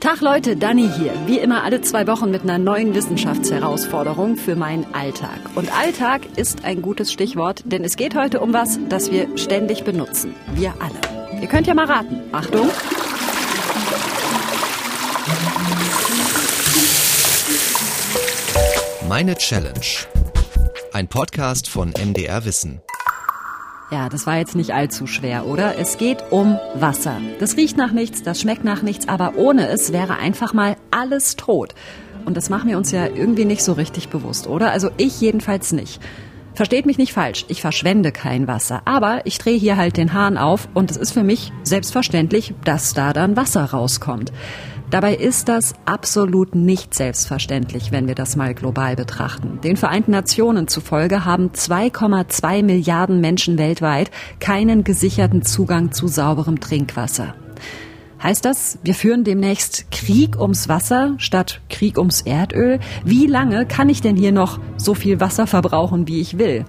Tag Leute, Dani hier. Wie immer alle zwei Wochen mit einer neuen Wissenschaftsherausforderung für meinen Alltag. Und Alltag ist ein gutes Stichwort, denn es geht heute um was, das wir ständig benutzen. Wir alle. Ihr könnt ja mal raten. Achtung. Meine Challenge. Ein Podcast von MDR Wissen. Ja, das war jetzt nicht allzu schwer, oder? Es geht um Wasser. Das riecht nach nichts, das schmeckt nach nichts, aber ohne es wäre einfach mal alles tot. Und das machen wir uns ja irgendwie nicht so richtig bewusst, oder? Also ich jedenfalls nicht. Versteht mich nicht falsch, ich verschwende kein Wasser, aber ich drehe hier halt den Hahn auf und es ist für mich selbstverständlich, dass da dann Wasser rauskommt. Dabei ist das absolut nicht selbstverständlich, wenn wir das mal global betrachten. Den Vereinten Nationen zufolge haben 2,2 Milliarden Menschen weltweit keinen gesicherten Zugang zu sauberem Trinkwasser. Heißt das, wir führen demnächst Krieg ums Wasser statt Krieg ums Erdöl? Wie lange kann ich denn hier noch so viel Wasser verbrauchen, wie ich will?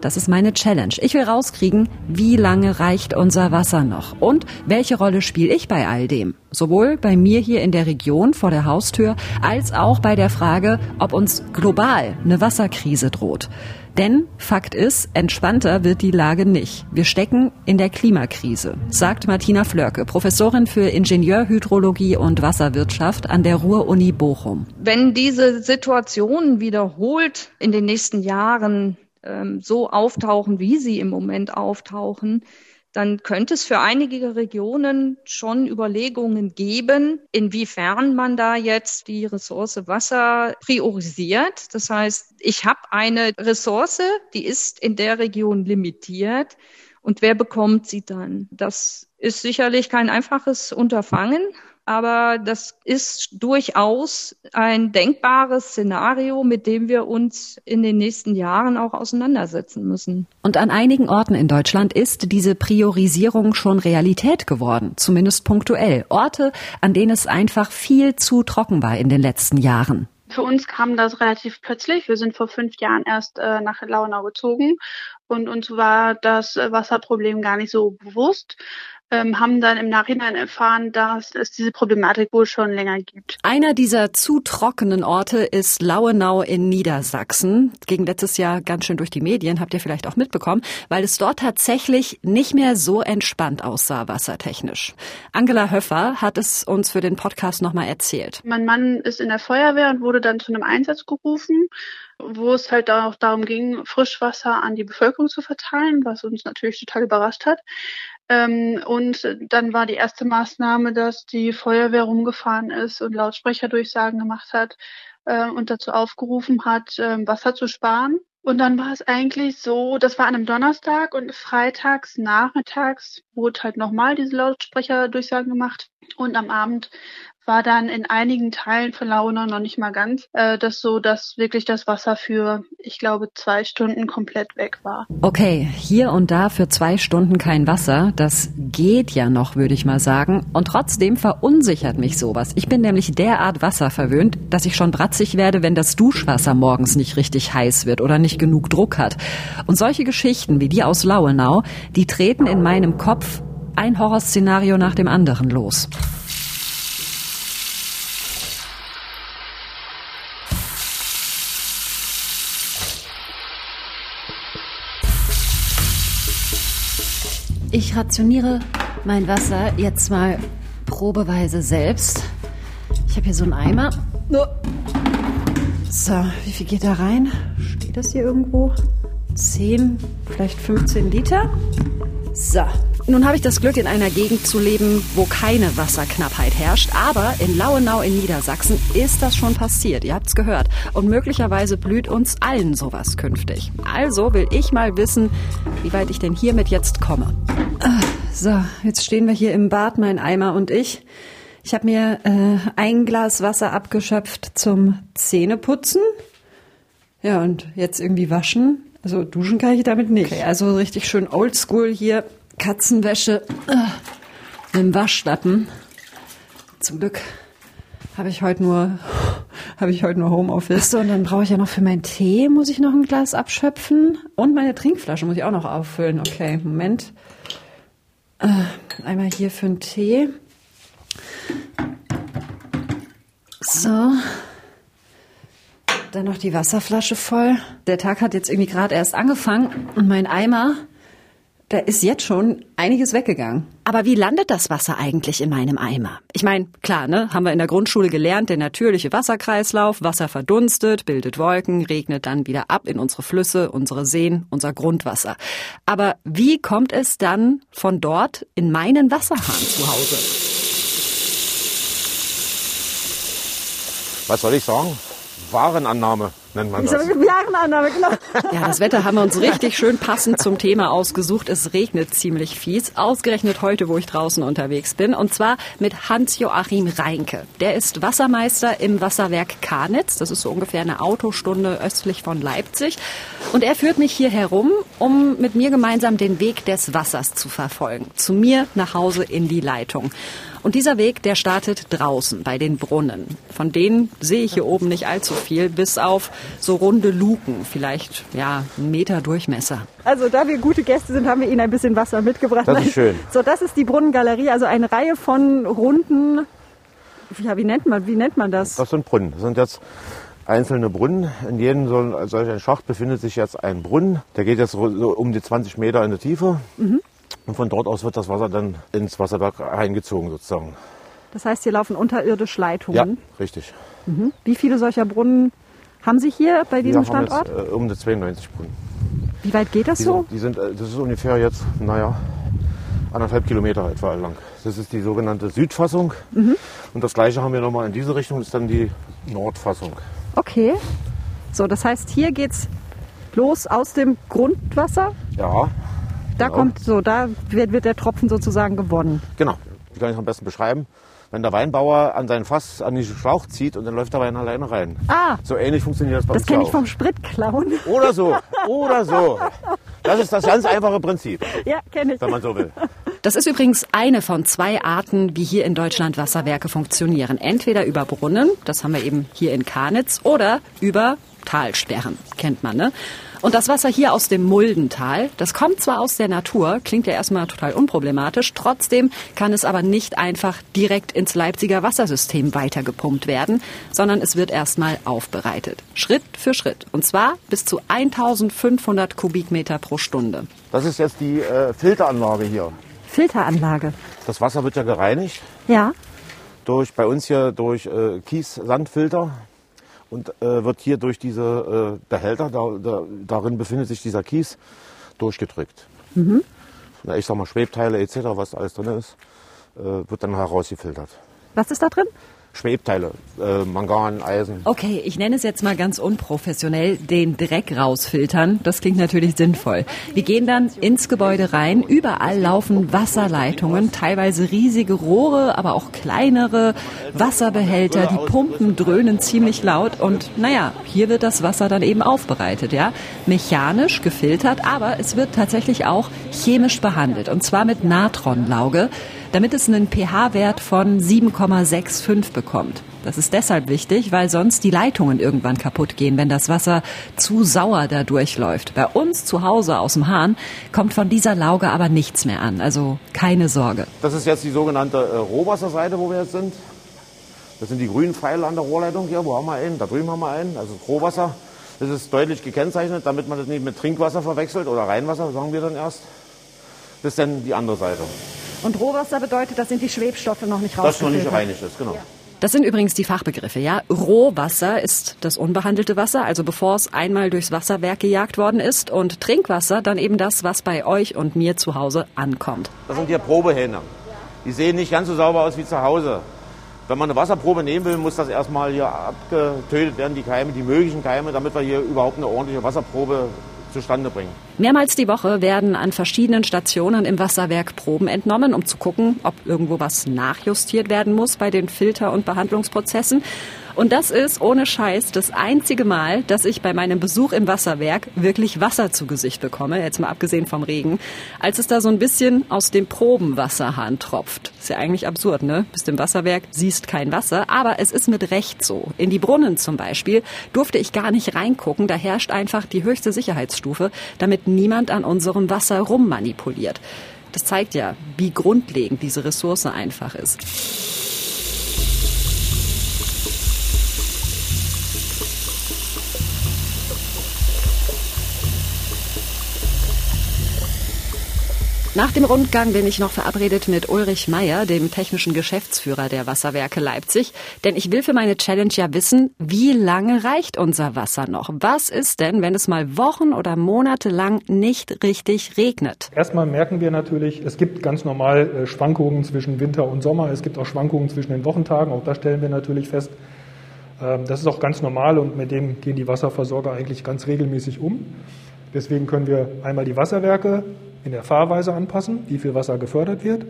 Das ist meine Challenge. Ich will rauskriegen, wie lange reicht unser Wasser noch und welche Rolle spiele ich bei all dem. Sowohl bei mir hier in der Region vor der Haustür als auch bei der Frage, ob uns global eine Wasserkrise droht. Denn Fakt ist, entspannter wird die Lage nicht. Wir stecken in der Klimakrise, sagt Martina Flörke, Professorin für Ingenieurhydrologie und Wasserwirtschaft an der Ruhr-Uni Bochum. Wenn diese Situation wiederholt in den nächsten Jahren ähm, so auftauchen, wie sie im Moment auftauchen, dann könnte es für einige Regionen schon Überlegungen geben, inwiefern man da jetzt die Ressource Wasser priorisiert. Das heißt, ich habe eine Ressource, die ist in der Region limitiert. Und wer bekommt sie dann? Das ist sicherlich kein einfaches Unterfangen, aber das ist durchaus ein denkbares Szenario, mit dem wir uns in den nächsten Jahren auch auseinandersetzen müssen. Und an einigen Orten in Deutschland ist diese Priorisierung schon Realität geworden, zumindest punktuell. Orte, an denen es einfach viel zu trocken war in den letzten Jahren. Für uns kam das relativ plötzlich. Wir sind vor fünf Jahren erst äh, nach Launau gezogen und uns war das Wasserproblem gar nicht so bewusst ähm, haben dann im Nachhinein erfahren, dass es diese Problematik wohl schon länger gibt. Einer dieser zu trockenen Orte ist Lauenau in Niedersachsen. Ging letztes Jahr ganz schön durch die Medien, habt ihr vielleicht auch mitbekommen, weil es dort tatsächlich nicht mehr so entspannt aussah, wassertechnisch. Angela Höffer hat es uns für den Podcast nochmal erzählt. Mein Mann ist in der Feuerwehr und wurde dann zu einem Einsatz gerufen wo es halt auch darum ging, Frischwasser an die Bevölkerung zu verteilen, was uns natürlich total überrascht hat. Ähm, und dann war die erste Maßnahme, dass die Feuerwehr rumgefahren ist und Lautsprecherdurchsagen gemacht hat äh, und dazu aufgerufen hat, äh, Wasser zu sparen. Und dann war es eigentlich so, das war an einem Donnerstag und freitags nachmittags wurde halt nochmal diese Lautsprecherdurchsagen gemacht. Und am Abend war dann in einigen Teilen von Launa noch nicht mal ganz, äh, das so, dass wirklich das Wasser für, ich glaube, zwei Stunden komplett weg war. Okay, hier und da für zwei Stunden kein Wasser, das geht ja noch, würde ich mal sagen. Und trotzdem verunsichert mich sowas. Ich bin nämlich derart wasserverwöhnt, dass ich schon bratzig werde, wenn das Duschwasser morgens nicht richtig heiß wird oder nicht genug Druck hat. Und solche Geschichten wie die aus Lauenau, die treten in meinem Kopf ein Horrorszenario nach dem anderen los. Ich rationiere mein Wasser jetzt mal probeweise selbst. Ich habe hier so einen Eimer. So, wie viel geht da rein? Steht das hier irgendwo? 10, vielleicht 15 Liter? So, nun habe ich das Glück, in einer Gegend zu leben, wo keine Wasserknappheit herrscht. Aber in Lauenau in Niedersachsen ist das schon passiert. Ihr habt es gehört. Und möglicherweise blüht uns allen sowas künftig. Also will ich mal wissen, wie weit ich denn hiermit jetzt komme. Ah, so, jetzt stehen wir hier im Bad, mein Eimer und ich. Ich habe mir äh, ein Glas Wasser abgeschöpft zum Zähneputzen. Ja, und jetzt irgendwie waschen. Also duschen kann ich damit nicht. Okay, also richtig schön oldschool hier Katzenwäsche äh, mit dem Waschlappen. Zum Glück habe ich heute nur habe ich heute nur Homeoffice. So, und dann brauche ich ja noch für meinen Tee muss ich noch ein Glas abschöpfen und meine Trinkflasche muss ich auch noch auffüllen. Okay, Moment. Äh, einmal hier für einen Tee. So. Dann noch die Wasserflasche voll. Der Tag hat jetzt irgendwie gerade erst angefangen und mein Eimer, da ist jetzt schon einiges weggegangen. Aber wie landet das Wasser eigentlich in meinem Eimer? Ich meine, klar, ne, haben wir in der Grundschule gelernt, der natürliche Wasserkreislauf, Wasser verdunstet, bildet Wolken, regnet dann wieder ab in unsere Flüsse, unsere Seen, unser Grundwasser. Aber wie kommt es dann von dort in meinen Wasserhahn zu Hause? Was soll ich sagen? Warenannahme nennt man das. Warenannahme, genau. Ja, das Wetter haben wir uns richtig schön passend zum Thema ausgesucht. Es regnet ziemlich fies. Ausgerechnet heute, wo ich draußen unterwegs bin. Und zwar mit Hans-Joachim Reinke. Der ist Wassermeister im Wasserwerk Karnitz. Das ist so ungefähr eine Autostunde östlich von Leipzig. Und er führt mich hier herum, um mit mir gemeinsam den Weg des Wassers zu verfolgen. Zu mir nach Hause in die Leitung. Und dieser Weg, der startet draußen bei den Brunnen. Von denen sehe ich hier oben nicht allzu viel, bis auf so runde Luken, vielleicht ja einen Meter Durchmesser. Also da wir gute Gäste sind, haben wir Ihnen ein bisschen Wasser mitgebracht. Das ist schön. So, das ist die Brunnengalerie, also eine Reihe von runden, ja, wie nennt man, wie nennt man das? Das sind Brunnen. Das sind jetzt einzelne Brunnen. In jedem so, solch ein Schacht befindet sich jetzt ein Brunnen. Der geht jetzt so um die 20 Meter in die Tiefe. Mhm. Und von dort aus wird das Wasser dann ins Wasserwerk eingezogen sozusagen. Das heißt, hier laufen unterirdisch Leitungen? Ja, richtig. Mhm. Wie viele solcher Brunnen haben Sie hier bei diesem Wir Standort? Jetzt, äh, um die 92 Brunnen. Wie weit geht das die so? Die sind, äh, das ist ungefähr jetzt, naja, anderthalb Kilometer etwa lang. Das ist die sogenannte Südfassung. Mhm. Und das gleiche haben wir nochmal in diese Richtung, das ist dann die Nordfassung. Okay. So, das heißt, hier geht's los aus dem Grundwasser? Ja, da genau. kommt so, da wird, wird der Tropfen sozusagen gewonnen. Genau. Wie kann ich am besten beschreiben? Wenn der Weinbauer an sein Fass an den Schlauch zieht und dann läuft der Wein alleine rein. Ah. So ähnlich funktioniert das bei Das uns kenne auch. ich vom Spritklauen. Oder so. Oder so. Das ist das ganz einfache Prinzip. Ja, kenne ich. Wenn man so will. Das ist übrigens eine von zwei Arten, wie hier in Deutschland Wasserwerke funktionieren. Entweder über Brunnen, das haben wir eben hier in Karnitz, oder über Talsperren, kennt man, ne? Und das Wasser hier aus dem Muldental, das kommt zwar aus der Natur, klingt ja erstmal total unproblematisch, trotzdem kann es aber nicht einfach direkt ins Leipziger Wassersystem weitergepumpt werden, sondern es wird erstmal aufbereitet. Schritt für Schritt. Und zwar bis zu 1500 Kubikmeter pro Stunde. Das ist jetzt die äh, Filteranlage hier. Filteranlage. Das Wasser wird ja gereinigt. Ja. Durch, bei uns hier durch äh, Kies-Sandfilter und äh, wird hier durch diese äh, Behälter, da, da, darin befindet sich dieser Kies, durchgedrückt. Mhm. Na, ich sag mal Schwebteile etc., was alles drin ist, äh, wird dann herausgefiltert. Was ist da drin? Schwebteile, äh, Mangan, Eisen. Okay, ich nenne es jetzt mal ganz unprofessionell den Dreck rausfiltern. Das klingt natürlich sinnvoll. Wir gehen dann ins Gebäude rein. Überall laufen Wasserleitungen, teilweise riesige Rohre, aber auch kleinere Wasserbehälter. Die Pumpen dröhnen ziemlich laut und naja, hier wird das Wasser dann eben aufbereitet, ja. Mechanisch gefiltert, aber es wird tatsächlich auch chemisch behandelt und zwar mit Natronlauge damit es einen pH-Wert von 7,65 bekommt. Das ist deshalb wichtig, weil sonst die Leitungen irgendwann kaputt gehen, wenn das Wasser zu sauer da durchläuft. Bei uns zu Hause aus dem Hahn kommt von dieser Lauge aber nichts mehr an. Also keine Sorge. Das ist jetzt die sogenannte äh, Rohwasserseite, wo wir jetzt sind. Das sind die grünen Pfeile an der Rohrleitung hier. Wo haben wir einen? Da drüben haben wir einen. Also Rohwasser. Das ist deutlich gekennzeichnet, damit man das nicht mit Trinkwasser verwechselt oder Reinwasser, sagen wir dann erst. Das ist dann die andere Seite. Und Rohwasser bedeutet, das sind die Schwebstoffe noch nicht Das noch nicht gereinigt ist, genau. Das sind übrigens die Fachbegriffe, ja. Rohwasser ist das unbehandelte Wasser, also bevor es einmal durchs Wasserwerk gejagt worden ist. Und Trinkwasser dann eben das, was bei euch und mir zu Hause ankommt. Das sind hier Probehähne. Die sehen nicht ganz so sauber aus wie zu Hause. Wenn man eine Wasserprobe nehmen will, muss das erstmal hier abgetötet werden, die Keime, die möglichen Keime, damit wir hier überhaupt eine ordentliche Wasserprobe zustande bringen. Mehrmals die Woche werden an verschiedenen Stationen im Wasserwerk Proben entnommen, um zu gucken, ob irgendwo was nachjustiert werden muss bei den Filter- und Behandlungsprozessen. Und das ist ohne Scheiß das einzige Mal, dass ich bei meinem Besuch im Wasserwerk wirklich Wasser zu Gesicht bekomme, jetzt mal abgesehen vom Regen, als es da so ein bisschen aus dem Probenwasserhahn tropft. Ist ja eigentlich absurd, ne? Bist im Wasserwerk, siehst kein Wasser, aber es ist mit Recht so. In die Brunnen zum Beispiel durfte ich gar nicht reingucken, da herrscht einfach die höchste Sicherheitsstufe, damit niemand an unserem Wasser rummanipuliert. Das zeigt ja, wie grundlegend diese Ressource einfach ist. Nach dem Rundgang bin ich noch verabredet mit Ulrich Meyer, dem technischen Geschäftsführer der Wasserwerke Leipzig. Denn ich will für meine Challenge ja wissen, wie lange reicht unser Wasser noch? Was ist denn, wenn es mal Wochen oder Monate lang nicht richtig regnet? Erstmal merken wir natürlich, es gibt ganz normal äh, Schwankungen zwischen Winter und Sommer. Es gibt auch Schwankungen zwischen den Wochentagen. Auch das stellen wir natürlich fest. Ähm, das ist auch ganz normal und mit dem gehen die Wasserversorger eigentlich ganz regelmäßig um. Deswegen können wir einmal die Wasserwerke in der Fahrweise anpassen, wie viel Wasser gefördert wird.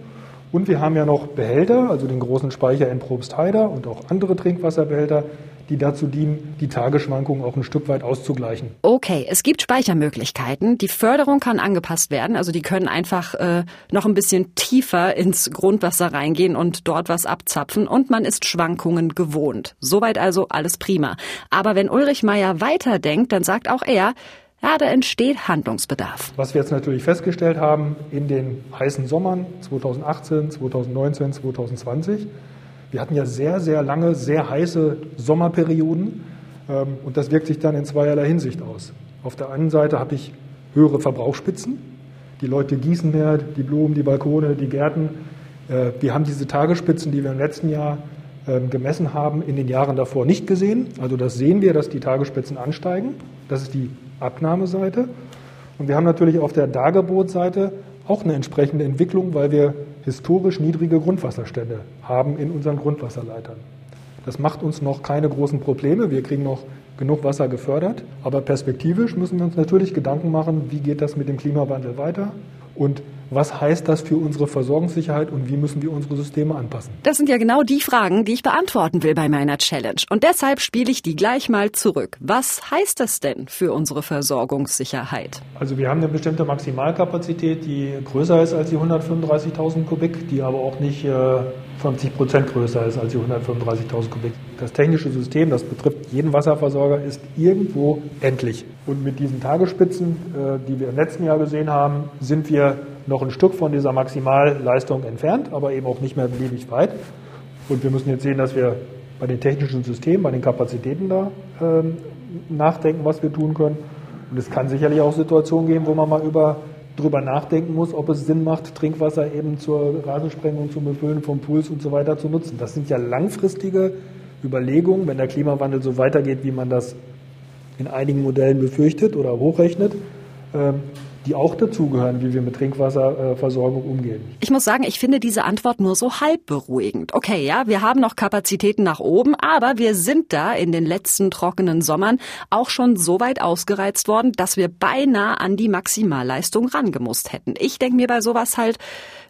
Und wir haben ja noch Behälter, also den großen Speicher in Probstheida und auch andere Trinkwasserbehälter, die dazu dienen, die Tagesschwankungen auch ein Stück weit auszugleichen. Okay, es gibt Speichermöglichkeiten. Die Förderung kann angepasst werden. Also die können einfach äh, noch ein bisschen tiefer ins Grundwasser reingehen und dort was abzapfen. Und man ist Schwankungen gewohnt. Soweit also alles prima. Aber wenn Ulrich Meyer weiterdenkt, dann sagt auch er, ja, da entsteht Handlungsbedarf. Was wir jetzt natürlich festgestellt haben in den heißen Sommern 2018, 2019, 2020, wir hatten ja sehr, sehr lange, sehr heiße Sommerperioden ähm, und das wirkt sich dann in zweierlei Hinsicht aus. Auf der einen Seite habe ich höhere Verbrauchsspitzen. Die Leute gießen mehr, die Blumen, die Balkone, die Gärten. Äh, wir haben diese Tagesspitzen, die wir im letzten Jahr ähm, gemessen haben, in den Jahren davor nicht gesehen. Also das sehen wir, dass die Tagesspitzen ansteigen. Das ist die Abnahmeseite. Und wir haben natürlich auf der Dargebotseite auch eine entsprechende Entwicklung, weil wir historisch niedrige Grundwasserstände haben in unseren Grundwasserleitern. Das macht uns noch keine großen Probleme. Wir kriegen noch genug Wasser gefördert. Aber perspektivisch müssen wir uns natürlich Gedanken machen, wie geht das mit dem Klimawandel weiter und was heißt das für unsere Versorgungssicherheit und wie müssen wir unsere Systeme anpassen? Das sind ja genau die Fragen, die ich beantworten will bei meiner Challenge. Und deshalb spiele ich die gleich mal zurück. Was heißt das denn für unsere Versorgungssicherheit? Also wir haben eine bestimmte Maximalkapazität, die größer ist als die 135.000 Kubik, die aber auch nicht 50 äh, Prozent größer ist als die 135.000 Kubik. Das technische System, das betrifft jeden Wasserversorger, ist irgendwo endlich. Und mit diesen Tagesspitzen, äh, die wir im letzten Jahr gesehen haben, sind wir noch ein Stück von dieser Maximalleistung entfernt, aber eben auch nicht mehr beliebig weit. Und wir müssen jetzt sehen, dass wir bei den technischen Systemen, bei den Kapazitäten da ähm, nachdenken, was wir tun können. Und es kann sicherlich auch Situationen geben, wo man mal über darüber nachdenken muss, ob es Sinn macht, Trinkwasser eben zur Rasensprengung, zum Befüllen von Pools und so weiter zu nutzen. Das sind ja langfristige Überlegungen, wenn der Klimawandel so weitergeht, wie man das in einigen Modellen befürchtet oder hochrechnet. Ähm, die auch dazugehören, wie wir mit Trinkwasserversorgung umgehen. Ich muss sagen, ich finde diese Antwort nur so halb beruhigend. Okay, ja, wir haben noch Kapazitäten nach oben, aber wir sind da in den letzten trockenen Sommern auch schon so weit ausgereizt worden, dass wir beinahe an die Maximalleistung rangemusst hätten. Ich denke mir bei sowas halt,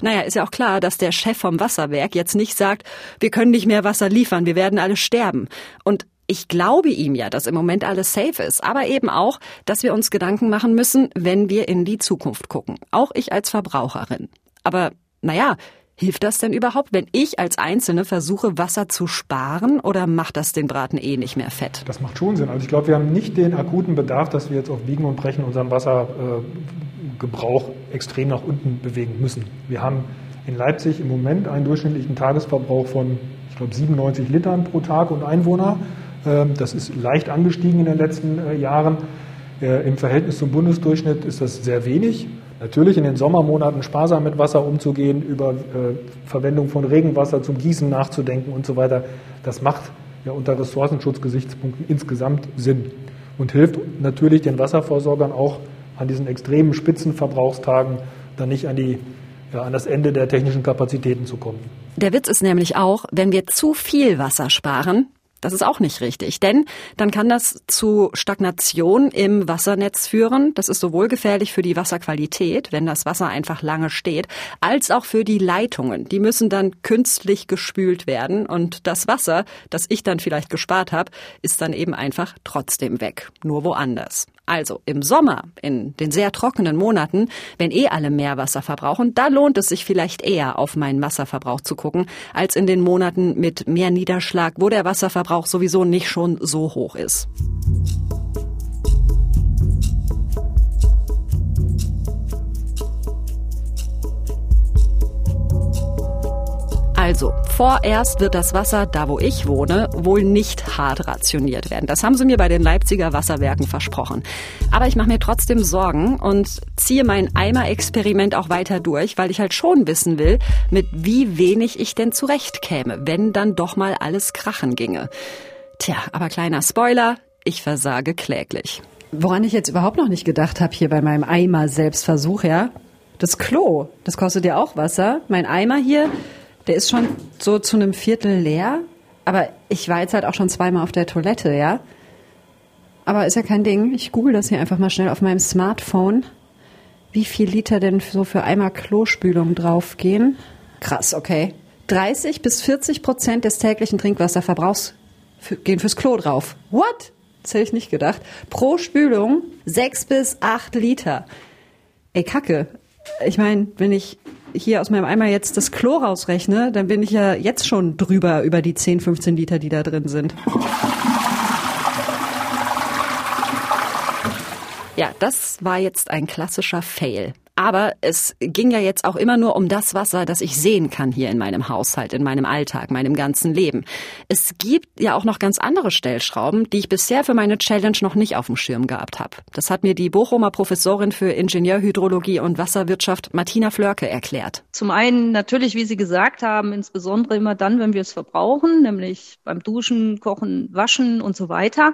naja, ist ja auch klar, dass der Chef vom Wasserwerk jetzt nicht sagt, wir können nicht mehr Wasser liefern, wir werden alle sterben. Und ich glaube ihm ja, dass im Moment alles safe ist, aber eben auch, dass wir uns Gedanken machen müssen, wenn wir in die Zukunft gucken. Auch ich als Verbraucherin. Aber naja, Hilft das denn überhaupt, wenn ich als Einzelne versuche, Wasser zu sparen oder macht das den Braten eh nicht mehr fett? Das macht schon Sinn. Also ich glaube, wir haben nicht den akuten Bedarf, dass wir jetzt auf Biegen und Brechen unseren Wassergebrauch extrem nach unten bewegen müssen. Wir haben in Leipzig im Moment einen durchschnittlichen Tagesverbrauch von, ich glaube, 97 Litern pro Tag und Einwohner. Ähm, das ist leicht angestiegen in den letzten äh, Jahren. Äh, Im Verhältnis zum Bundesdurchschnitt ist das sehr wenig. Natürlich in den Sommermonaten sparsam mit Wasser umzugehen, über äh, Verwendung von Regenwasser zum Gießen nachzudenken und so weiter, das macht ja unter Ressourcenschutzgesichtspunkten insgesamt Sinn und hilft natürlich den Wasserversorgern auch an diesen extremen Spitzenverbrauchstagen dann nicht an, die, ja, an das Ende der technischen Kapazitäten zu kommen. Der Witz ist nämlich auch, wenn wir zu viel Wasser sparen, das ist auch nicht richtig, denn dann kann das zu Stagnation im Wassernetz führen. Das ist sowohl gefährlich für die Wasserqualität, wenn das Wasser einfach lange steht, als auch für die Leitungen. Die müssen dann künstlich gespült werden und das Wasser, das ich dann vielleicht gespart habe, ist dann eben einfach trotzdem weg, nur woanders. Also im Sommer, in den sehr trockenen Monaten, wenn eh alle mehr Wasser verbrauchen, da lohnt es sich vielleicht eher auf meinen Wasserverbrauch zu gucken, als in den Monaten mit mehr Niederschlag, wo der Wasserverbrauch sowieso nicht schon so hoch ist. Also, vorerst wird das Wasser, da wo ich wohne, wohl nicht hart rationiert werden. Das haben sie mir bei den Leipziger Wasserwerken versprochen. Aber ich mache mir trotzdem Sorgen und ziehe mein Eimer-Experiment auch weiter durch, weil ich halt schon wissen will, mit wie wenig ich denn zurechtkäme, wenn dann doch mal alles krachen ginge. Tja, aber kleiner Spoiler, ich versage kläglich. Woran ich jetzt überhaupt noch nicht gedacht habe hier bei meinem Eimer-Selbstversuch, ja? Das Klo, das kostet ja auch Wasser. Mein Eimer hier, der ist schon so zu einem Viertel leer. Aber ich war jetzt halt auch schon zweimal auf der Toilette, ja? Aber ist ja kein Ding. Ich google das hier einfach mal schnell auf meinem Smartphone. Wie viel Liter denn so für Eimer Klospülung draufgehen? Krass, okay. 30 bis 40 Prozent des täglichen Trinkwasserverbrauchs gehen fürs Klo drauf. What? Das hätte ich nicht gedacht. Pro Spülung 6 bis 8 Liter. Ey, Kacke. Ich meine, wenn ich hier aus meinem Eimer jetzt das Klo rausrechne, dann bin ich ja jetzt schon drüber über die 10, 15 Liter, die da drin sind. Ja, das war jetzt ein klassischer Fail. Aber es ging ja jetzt auch immer nur um das Wasser, das ich sehen kann hier in meinem Haushalt, in meinem Alltag, meinem ganzen Leben. Es gibt ja auch noch ganz andere Stellschrauben, die ich bisher für meine Challenge noch nicht auf dem Schirm gehabt habe. Das hat mir die Bochumer Professorin für Ingenieurhydrologie und Wasserwirtschaft Martina Flörke erklärt. Zum einen natürlich, wie Sie gesagt haben, insbesondere immer dann, wenn wir es verbrauchen, nämlich beim Duschen, Kochen, Waschen und so weiter.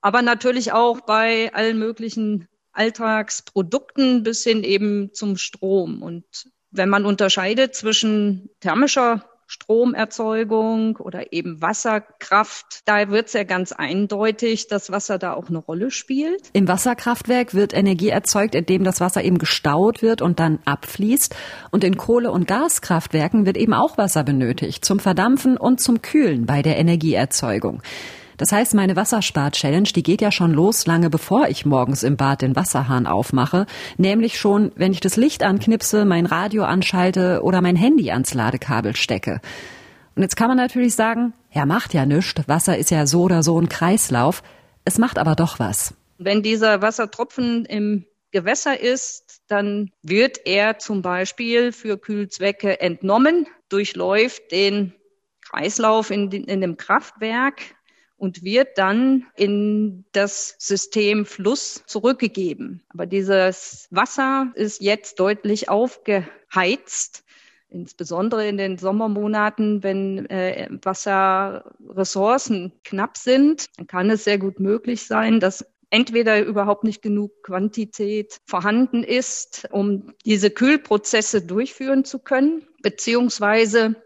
Aber natürlich auch bei allen möglichen Alltagsprodukten bis hin eben zum Strom. Und wenn man unterscheidet zwischen thermischer Stromerzeugung oder eben Wasserkraft, da wird es ja ganz eindeutig, dass Wasser da auch eine Rolle spielt. Im Wasserkraftwerk wird Energie erzeugt, indem das Wasser eben gestaut wird und dann abfließt. Und in Kohle- und Gaskraftwerken wird eben auch Wasser benötigt, zum Verdampfen und zum Kühlen bei der Energieerzeugung. Das heißt, meine Wasserspar-Challenge, die geht ja schon los, lange bevor ich morgens im Bad den Wasserhahn aufmache. Nämlich schon, wenn ich das Licht anknipse, mein Radio anschalte oder mein Handy ans Ladekabel stecke. Und jetzt kann man natürlich sagen, ja, macht ja nichts. Wasser ist ja so oder so ein Kreislauf. Es macht aber doch was. Wenn dieser Wassertropfen im Gewässer ist, dann wird er zum Beispiel für Kühlzwecke entnommen, durchläuft den Kreislauf in, in dem Kraftwerk und wird dann in das System Fluss zurückgegeben. Aber dieses Wasser ist jetzt deutlich aufgeheizt insbesondere in den Sommermonaten, wenn äh, Wasserressourcen knapp sind, dann kann es sehr gut möglich sein, dass entweder überhaupt nicht genug Quantität vorhanden ist, um diese Kühlprozesse durchführen zu können, beziehungsweise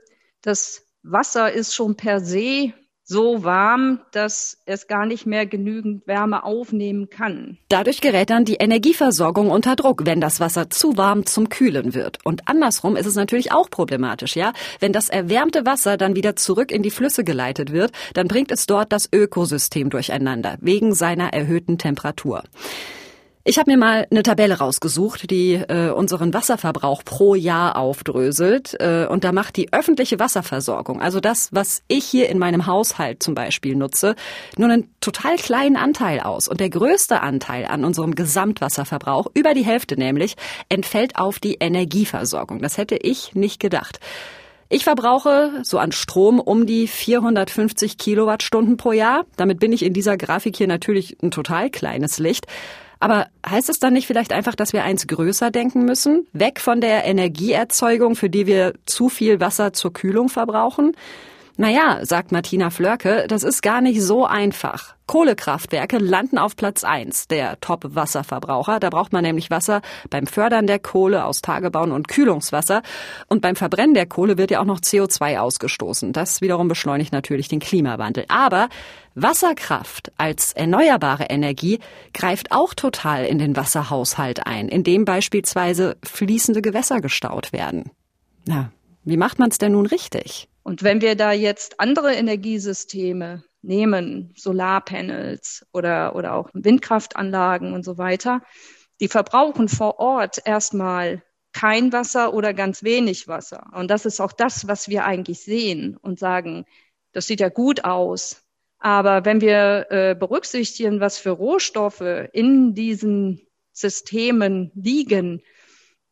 das Wasser ist schon per se so warm, dass es gar nicht mehr genügend Wärme aufnehmen kann. Dadurch gerät dann die Energieversorgung unter Druck, wenn das Wasser zu warm zum Kühlen wird. Und andersrum ist es natürlich auch problematisch, ja? Wenn das erwärmte Wasser dann wieder zurück in die Flüsse geleitet wird, dann bringt es dort das Ökosystem durcheinander, wegen seiner erhöhten Temperatur. Ich habe mir mal eine Tabelle rausgesucht, die äh, unseren Wasserverbrauch pro Jahr aufdröselt. Äh, und da macht die öffentliche Wasserversorgung, also das, was ich hier in meinem Haushalt zum Beispiel nutze, nur einen total kleinen Anteil aus. Und der größte Anteil an unserem Gesamtwasserverbrauch, über die Hälfte nämlich, entfällt auf die Energieversorgung. Das hätte ich nicht gedacht. Ich verbrauche so an Strom um die 450 Kilowattstunden pro Jahr. Damit bin ich in dieser Grafik hier natürlich ein total kleines Licht. Aber heißt es dann nicht vielleicht einfach, dass wir eins größer denken müssen? Weg von der Energieerzeugung, für die wir zu viel Wasser zur Kühlung verbrauchen? Naja, sagt Martina Flörke, das ist gar nicht so einfach. Kohlekraftwerke landen auf Platz eins der Top-Wasserverbraucher. Da braucht man nämlich Wasser beim Fördern der Kohle aus Tagebauen und Kühlungswasser. Und beim Verbrennen der Kohle wird ja auch noch CO2 ausgestoßen. Das wiederum beschleunigt natürlich den Klimawandel. Aber Wasserkraft als erneuerbare Energie greift auch total in den Wasserhaushalt ein, indem beispielsweise fließende Gewässer gestaut werden. Na, wie macht man es denn nun richtig? Und wenn wir da jetzt andere Energiesysteme nehmen, Solarpanels oder, oder auch Windkraftanlagen und so weiter, die verbrauchen vor Ort erstmal kein Wasser oder ganz wenig Wasser. Und das ist auch das, was wir eigentlich sehen und sagen, das sieht ja gut aus. Aber wenn wir äh, berücksichtigen, was für Rohstoffe in diesen Systemen liegen,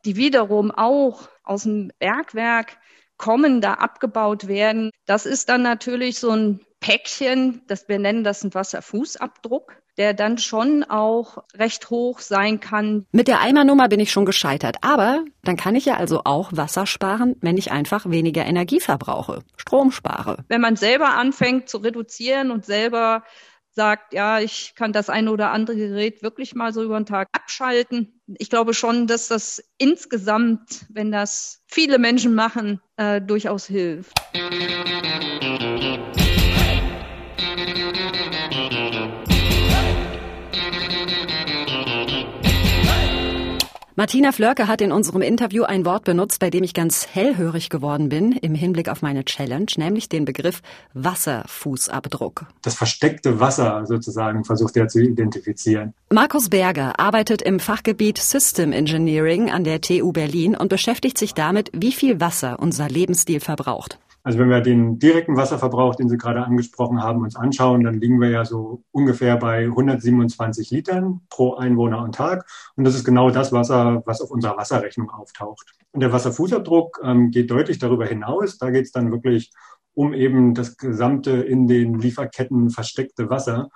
die wiederum auch aus dem Bergwerk kommen, da abgebaut werden. Das ist dann natürlich so ein Päckchen, das wir nennen das ein Wasserfußabdruck der dann schon auch recht hoch sein kann. Mit der Eimernummer bin ich schon gescheitert. Aber dann kann ich ja also auch Wasser sparen, wenn ich einfach weniger Energie verbrauche, Strom spare. Wenn man selber anfängt zu reduzieren und selber sagt, ja, ich kann das eine oder andere Gerät wirklich mal so über den Tag abschalten. Ich glaube schon, dass das insgesamt, wenn das viele Menschen machen, äh, durchaus hilft. Martina Flörke hat in unserem Interview ein Wort benutzt, bei dem ich ganz hellhörig geworden bin im Hinblick auf meine Challenge, nämlich den Begriff Wasserfußabdruck. Das versteckte Wasser sozusagen versucht er zu identifizieren. Markus Berger arbeitet im Fachgebiet System Engineering an der TU Berlin und beschäftigt sich damit, wie viel Wasser unser Lebensstil verbraucht. Also wenn wir den direkten Wasserverbrauch, den Sie gerade angesprochen haben, uns anschauen, dann liegen wir ja so ungefähr bei 127 Litern pro Einwohner und Tag. Und das ist genau das Wasser, was auf unserer Wasserrechnung auftaucht. Und der Wasserfußabdruck ähm, geht deutlich darüber hinaus. Da geht es dann wirklich um eben das gesamte in den Lieferketten versteckte Wasser.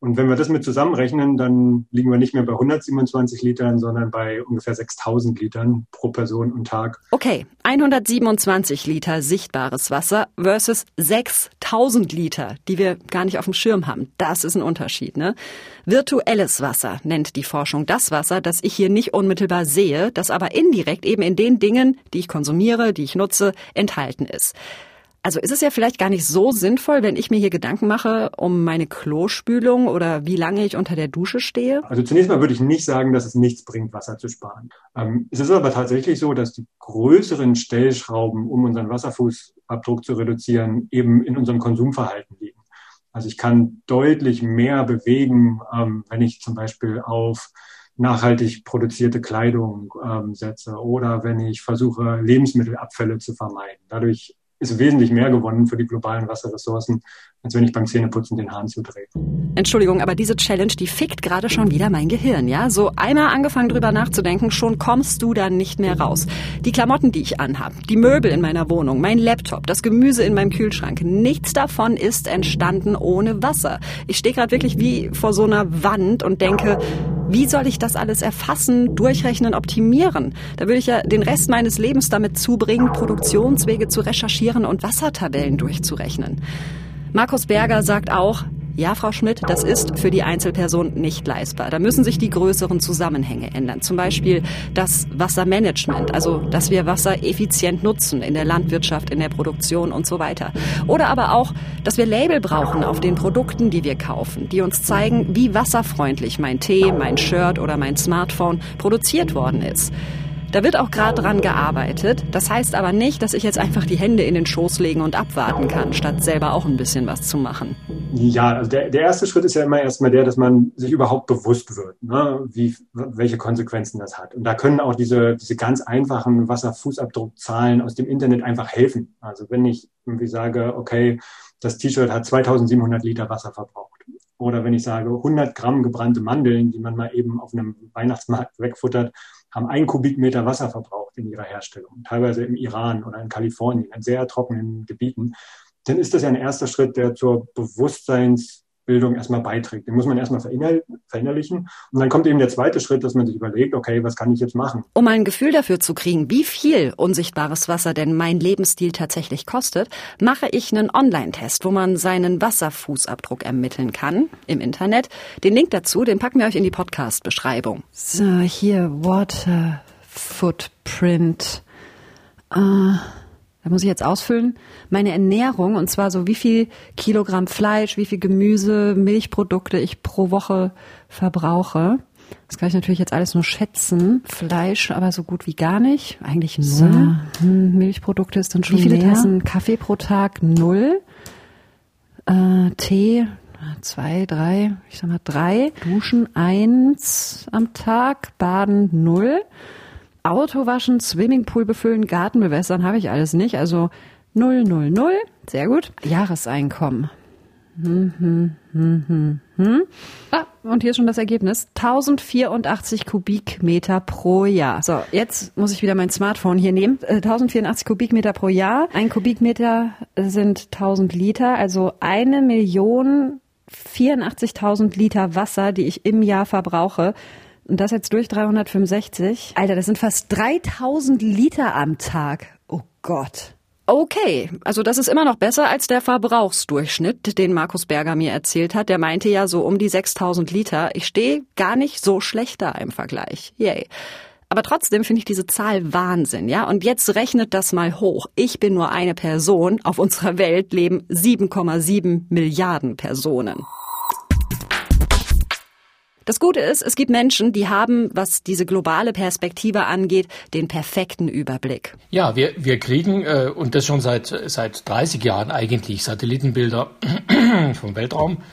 Und wenn wir das mit zusammenrechnen, dann liegen wir nicht mehr bei 127 Litern, sondern bei ungefähr 6000 Litern pro Person und Tag. Okay, 127 Liter sichtbares Wasser versus 6000 Liter, die wir gar nicht auf dem Schirm haben. Das ist ein Unterschied, ne? Virtuelles Wasser nennt die Forschung das Wasser, das ich hier nicht unmittelbar sehe, das aber indirekt eben in den Dingen, die ich konsumiere, die ich nutze, enthalten ist. Also ist es ja vielleicht gar nicht so sinnvoll, wenn ich mir hier Gedanken mache um meine Klospülung oder wie lange ich unter der Dusche stehe? Also zunächst mal würde ich nicht sagen, dass es nichts bringt, Wasser zu sparen. Ähm, es ist aber tatsächlich so, dass die größeren Stellschrauben, um unseren Wasserfußabdruck zu reduzieren, eben in unserem Konsumverhalten liegen. Also ich kann deutlich mehr bewegen, ähm, wenn ich zum Beispiel auf nachhaltig produzierte Kleidung ähm, setze oder wenn ich versuche, Lebensmittelabfälle zu vermeiden. Dadurch ist wesentlich mehr gewonnen für die globalen Wasserressourcen, als wenn ich beim Zähneputzen den Hahn zudrehe. Entschuldigung, aber diese Challenge, die fickt gerade schon wieder mein Gehirn, ja? So einmal angefangen drüber nachzudenken, schon kommst du dann nicht mehr raus. Die Klamotten, die ich anhab, die Möbel in meiner Wohnung, mein Laptop, das Gemüse in meinem Kühlschrank, nichts davon ist entstanden ohne Wasser. Ich stehe gerade wirklich wie vor so einer Wand und denke, wie soll ich das alles erfassen, durchrechnen, optimieren? Da würde ich ja den Rest meines Lebens damit zubringen, Produktionswege zu recherchieren und Wassertabellen durchzurechnen. Markus Berger sagt auch, ja, Frau Schmidt, das ist für die Einzelperson nicht leistbar. Da müssen sich die größeren Zusammenhänge ändern. Zum Beispiel das Wassermanagement, also dass wir Wasser effizient nutzen in der Landwirtschaft, in der Produktion und so weiter. Oder aber auch, dass wir Label brauchen auf den Produkten, die wir kaufen, die uns zeigen, wie wasserfreundlich mein Tee, mein Shirt oder mein Smartphone produziert worden ist. Da wird auch gerade dran gearbeitet. Das heißt aber nicht, dass ich jetzt einfach die Hände in den Schoß legen und abwarten kann, statt selber auch ein bisschen was zu machen. Ja, also der, der erste Schritt ist ja immer erstmal der, dass man sich überhaupt bewusst wird, ne, wie, welche Konsequenzen das hat. Und da können auch diese, diese ganz einfachen Wasserfußabdruckzahlen aus dem Internet einfach helfen. Also wenn ich irgendwie sage, okay, das T-Shirt hat 2700 Liter Wasser verbraucht. Oder wenn ich sage, 100 Gramm gebrannte Mandeln, die man mal eben auf einem Weihnachtsmarkt wegfuttert, haben ein Kubikmeter Wasser verbraucht in ihrer Herstellung, teilweise im Iran oder in Kalifornien, in sehr trockenen Gebieten, dann ist das ja ein erster Schritt, der zur Bewusstseinsbildung erstmal beiträgt. Den muss man erstmal verinnerlichen. Und dann kommt eben der zweite Schritt, dass man sich überlegt, okay, was kann ich jetzt machen? Um ein Gefühl dafür zu kriegen, wie viel unsichtbares Wasser denn mein Lebensstil tatsächlich kostet, mache ich einen Online-Test, wo man seinen Wasserfußabdruck ermitteln kann im Internet. Den Link dazu, den packen wir euch in die Podcast-Beschreibung. So, hier Water Footprint. Uh da muss ich jetzt ausfüllen, meine Ernährung und zwar so wie viel Kilogramm Fleisch, wie viel Gemüse, Milchprodukte ich pro Woche verbrauche. Das kann ich natürlich jetzt alles nur schätzen. Fleisch aber so gut wie gar nicht. Eigentlich null. So. Hm, Milchprodukte ist dann schon Wie viele mehr. Tassen Kaffee pro Tag? Null. Äh, Tee zwei, drei, ich sag mal drei. Duschen eins am Tag. Baden null. Auto waschen, Swimmingpool befüllen, Garten bewässern habe ich alles nicht. Also 000, sehr gut. Jahreseinkommen. Hm, hm, hm, Hm? Ah, und hier ist schon das Ergebnis. 1084 Kubikmeter pro Jahr. So, jetzt muss ich wieder mein Smartphone hier nehmen. Äh, 1084 Kubikmeter pro Jahr. Ein Kubikmeter sind 1000 Liter, also eine Million 84.000 Liter Wasser, die ich im Jahr verbrauche. Und das jetzt durch 365. Alter, das sind fast 3000 Liter am Tag. Oh Gott. Okay, also das ist immer noch besser als der Verbrauchsdurchschnitt, den Markus Berger mir erzählt hat. Der meinte ja so um die 6000 Liter. Ich stehe gar nicht so schlecht da im Vergleich. Yay. Aber trotzdem finde ich diese Zahl Wahnsinn, ja? Und jetzt rechnet das mal hoch. Ich bin nur eine Person. Auf unserer Welt leben 7,7 Milliarden Personen. Das Gute ist, es gibt Menschen, die haben, was diese globale Perspektive angeht, den perfekten Überblick. Ja, wir, wir kriegen, äh, und das schon seit, seit 30 Jahren eigentlich, Satellitenbilder vom Weltraum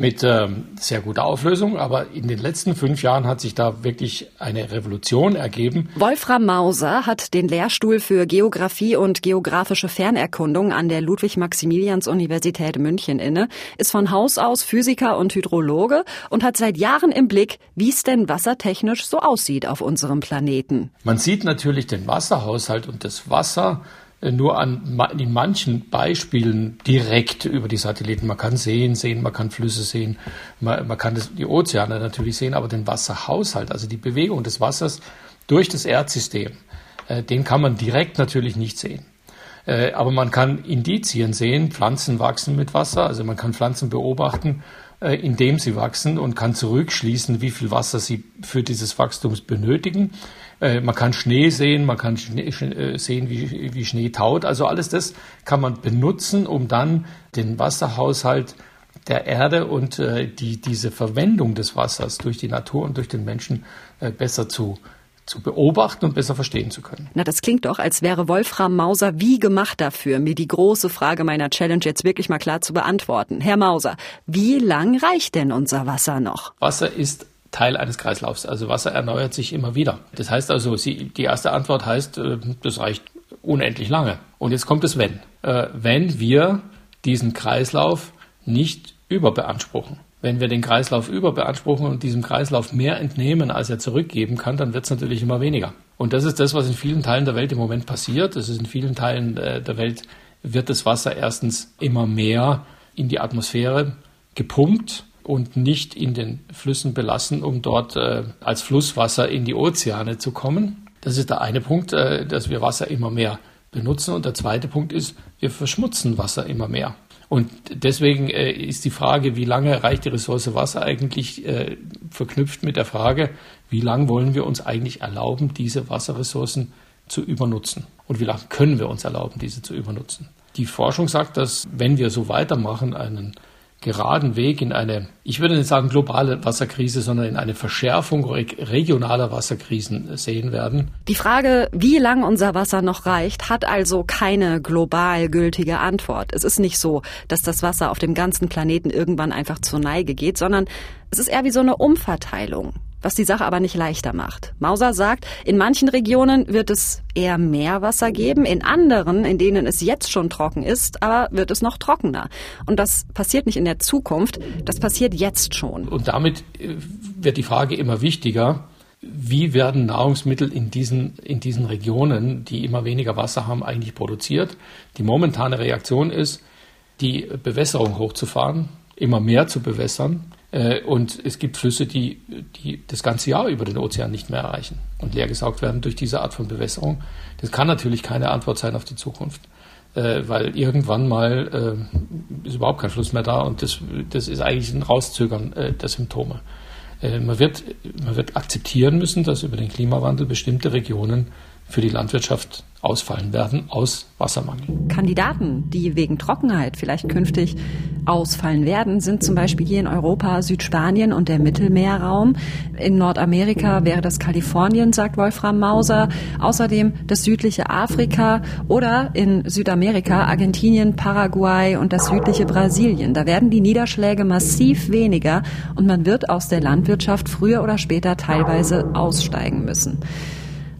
mit äh, sehr guter Auflösung, aber in den letzten fünf Jahren hat sich da wirklich eine Revolution ergeben. Wolfram Mauser hat den Lehrstuhl für Geographie und geografische Fernerkundung an der Ludwig-Maximilians-Universität München inne, ist von Haus aus Physiker und Hydrologe und hat seit Jahren im Blick, wie es denn wassertechnisch so aussieht auf unserem Planeten. Man sieht natürlich den Wasserhaushalt und das Wasser nur an, in manchen Beispielen direkt über die Satelliten. Man kann Seen sehen, man kann Flüsse sehen, man, man kann das, die Ozeane natürlich sehen, aber den Wasserhaushalt, also die Bewegung des Wassers durch das Erdsystem, äh, den kann man direkt natürlich nicht sehen. Äh, aber man kann Indizien sehen, Pflanzen wachsen mit Wasser, also man kann Pflanzen beobachten, äh, indem sie wachsen und kann zurückschließen, wie viel Wasser sie für dieses Wachstum benötigen. Äh, man kann Schnee sehen, man kann Schnee, äh, sehen, wie, wie Schnee taut. Also alles das kann man benutzen, um dann den Wasserhaushalt der Erde und äh, die, diese Verwendung des Wassers durch die Natur und durch den Menschen äh, besser zu zu beobachten und besser verstehen zu können. Na, das klingt doch, als wäre Wolfram Mauser wie gemacht dafür, mir die große Frage meiner Challenge jetzt wirklich mal klar zu beantworten. Herr Mauser, wie lang reicht denn unser Wasser noch? Wasser ist Teil eines Kreislaufs. Also Wasser erneuert sich immer wieder. Das heißt also, Sie, die erste Antwort heißt, äh, das reicht unendlich lange. Und jetzt kommt das Wenn. Äh, wenn wir diesen Kreislauf nicht überbeanspruchen. Wenn wir den Kreislauf überbeanspruchen und diesem Kreislauf mehr entnehmen, als er zurückgeben kann, dann wird es natürlich immer weniger. Und das ist das, was in vielen Teilen der Welt im Moment passiert. Das ist in vielen Teilen äh, der Welt wird das Wasser erstens immer mehr in die Atmosphäre gepumpt und nicht in den Flüssen belassen, um dort äh, als Flusswasser in die Ozeane zu kommen. Das ist der eine Punkt, äh, dass wir Wasser immer mehr benutzen. Und der zweite Punkt ist, wir verschmutzen Wasser immer mehr. Und deswegen äh, ist die Frage, wie lange reicht die Ressource Wasser eigentlich äh, verknüpft mit der Frage, wie lange wollen wir uns eigentlich erlauben, diese Wasserressourcen zu übernutzen? Und wie lange können wir uns erlauben, diese zu übernutzen? Die Forschung sagt, dass wenn wir so weitermachen, einen geraden Weg in eine, ich würde nicht sagen globale Wasserkrise, sondern in eine Verschärfung regionaler Wasserkrisen sehen werden. Die Frage, wie lang unser Wasser noch reicht, hat also keine global gültige Antwort. Es ist nicht so, dass das Wasser auf dem ganzen Planeten irgendwann einfach zur Neige geht, sondern es ist eher wie so eine Umverteilung was die Sache aber nicht leichter macht. Mauser sagt, in manchen Regionen wird es eher mehr Wasser geben, in anderen, in denen es jetzt schon trocken ist, aber wird es noch trockener. Und das passiert nicht in der Zukunft, das passiert jetzt schon. Und damit äh, wird die Frage immer wichtiger, wie werden Nahrungsmittel in diesen, in diesen Regionen, die immer weniger Wasser haben, eigentlich produziert? Die momentane Reaktion ist, die Bewässerung hochzufahren, immer mehr zu bewässern und es gibt Flüsse, die, die das ganze Jahr über den Ozean nicht mehr erreichen und leergesaugt werden durch diese Art von Bewässerung. Das kann natürlich keine Antwort sein auf die Zukunft, äh, weil irgendwann mal äh, ist überhaupt kein Fluss mehr da und das, das ist eigentlich ein Rauszögern der Symptome. Man wird, man wird akzeptieren müssen, dass über den Klimawandel bestimmte Regionen für die Landwirtschaft ausfallen werden aus Wassermangel. Kandidaten, die wegen Trockenheit vielleicht künftig ausfallen werden, sind zum Beispiel hier in Europa Südspanien und der Mittelmeerraum. In Nordamerika wäre das Kalifornien, sagt Wolfram Mauser. Außerdem das südliche Afrika oder in Südamerika Argentinien, Paraguay und das südliche Brasilien. Da werden die Niederschläge massiv weniger und man wird aus der Landwirtschaft früher oder später teilweise aussteigen müssen.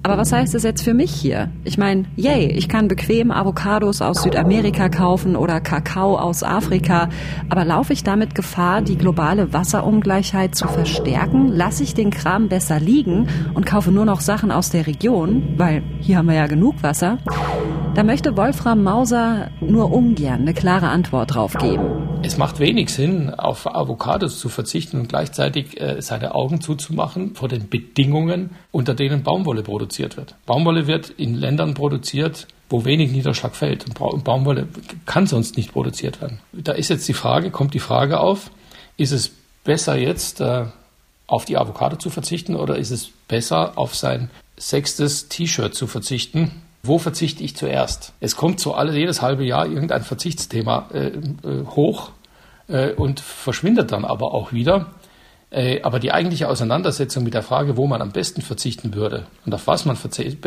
Aber was heißt das jetzt für mich hier? Ich meine, yay, ich kann bequem Avocados aus Südamerika kaufen oder Kakao aus Afrika. Aber laufe ich damit Gefahr, die globale Wasserungleichheit zu verstärken? Lasse ich den Kram besser liegen und kaufe nur noch Sachen aus der Region? Weil hier haben wir ja genug Wasser. Da möchte Wolfram Mauser nur ungern eine klare Antwort drauf geben. Es macht wenig Sinn, auf Avocados zu verzichten und gleichzeitig äh, seine Augen zuzumachen vor den Bedingungen, unter denen Baumwolle produziert wird. Baumwolle wird in Ländern produziert, wo wenig Niederschlag fällt. Und Baumwolle kann sonst nicht produziert werden. Da ist jetzt die Frage, kommt die Frage auf, ist es besser jetzt äh, auf die Avocado zu verzichten oder ist es besser auf sein sechstes T-Shirt zu verzichten, wo verzichte ich zuerst? Es kommt so alle, jedes halbe Jahr irgendein Verzichtsthema äh, äh, hoch äh, und verschwindet dann aber auch wieder. Äh, aber die eigentliche Auseinandersetzung mit der Frage, wo man am besten verzichten würde und auf was man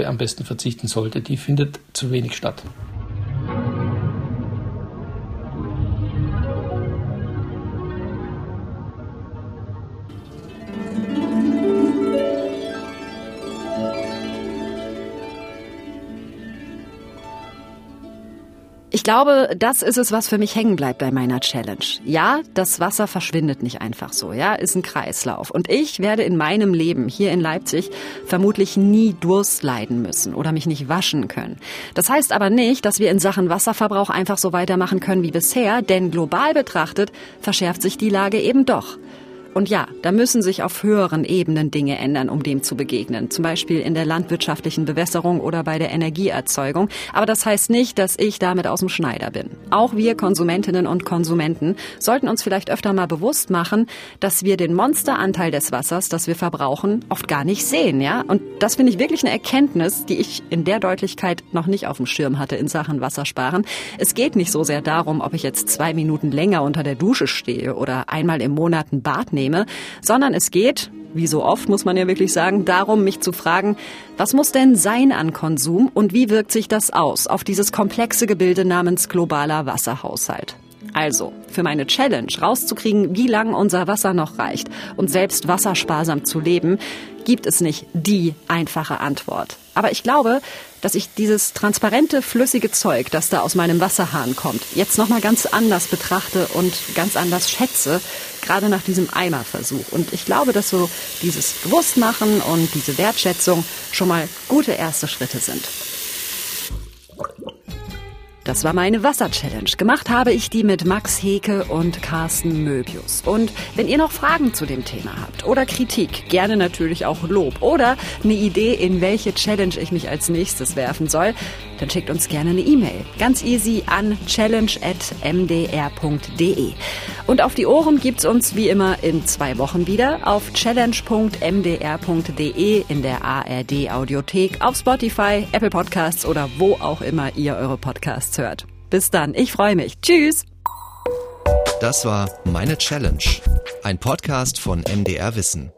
am besten verzichten sollte, die findet zu wenig statt. Ich glaube, das ist es, was für mich hängen bleibt bei meiner Challenge. Ja, das Wasser verschwindet nicht einfach so, ja, ist ein Kreislauf. Und ich werde in meinem Leben hier in Leipzig vermutlich nie Durst leiden müssen oder mich nicht waschen können. Das heißt aber nicht, dass wir in Sachen Wasserverbrauch einfach so weitermachen können wie bisher, denn global betrachtet verschärft sich die Lage eben doch. Und ja, da müssen sich auf höheren Ebenen Dinge ändern, um dem zu begegnen. Zum Beispiel in der landwirtschaftlichen Bewässerung oder bei der Energieerzeugung. Aber das heißt nicht, dass ich damit aus dem Schneider bin. Auch wir Konsumentinnen und Konsumenten sollten uns vielleicht öfter mal bewusst machen, dass wir den Monsteranteil des Wassers, das wir verbrauchen, oft gar nicht sehen, ja? Und das finde ich wirklich eine Erkenntnis, die ich in der Deutlichkeit noch nicht auf dem Schirm hatte in Sachen Wassersparen. Es geht nicht so sehr darum, ob ich jetzt zwei Minuten länger unter der Dusche stehe oder einmal im Monat ein Bad nehme nehme, sondern es geht, wie so oft muss man ja wirklich sagen, darum, mich zu fragen, was muss denn sein an Konsum und wie wirkt sich das aus auf dieses komplexe Gebilde namens globaler Wasserhaushalt? Also, für meine Challenge rauszukriegen, wie lang unser Wasser noch reicht und selbst wassersparsam zu leben, gibt es nicht die einfache Antwort. Aber ich glaube, dass ich dieses transparente, flüssige Zeug, das da aus meinem Wasserhahn kommt, jetzt nochmal ganz anders betrachte und ganz anders schätze, gerade nach diesem Eimerversuch. Und ich glaube, dass so dieses Bewusstmachen und diese Wertschätzung schon mal gute erste Schritte sind. Das war meine Wasser-Challenge. Gemacht habe ich die mit Max Heke und Carsten Möbius. Und wenn ihr noch Fragen zu dem Thema habt oder Kritik, gerne natürlich auch Lob oder eine Idee, in welche Challenge ich mich als nächstes werfen soll, dann schickt uns gerne eine E-Mail. Ganz easy an challenge.mdr.de. Und auf die Ohren gibt's uns wie immer in zwei Wochen wieder auf challenge.mdr.de in der ARD Audiothek, auf Spotify, Apple Podcasts oder wo auch immer ihr eure Podcasts hört. Bis dann, ich freue mich. Tschüss. Das war Meine Challenge, ein Podcast von MDR Wissen.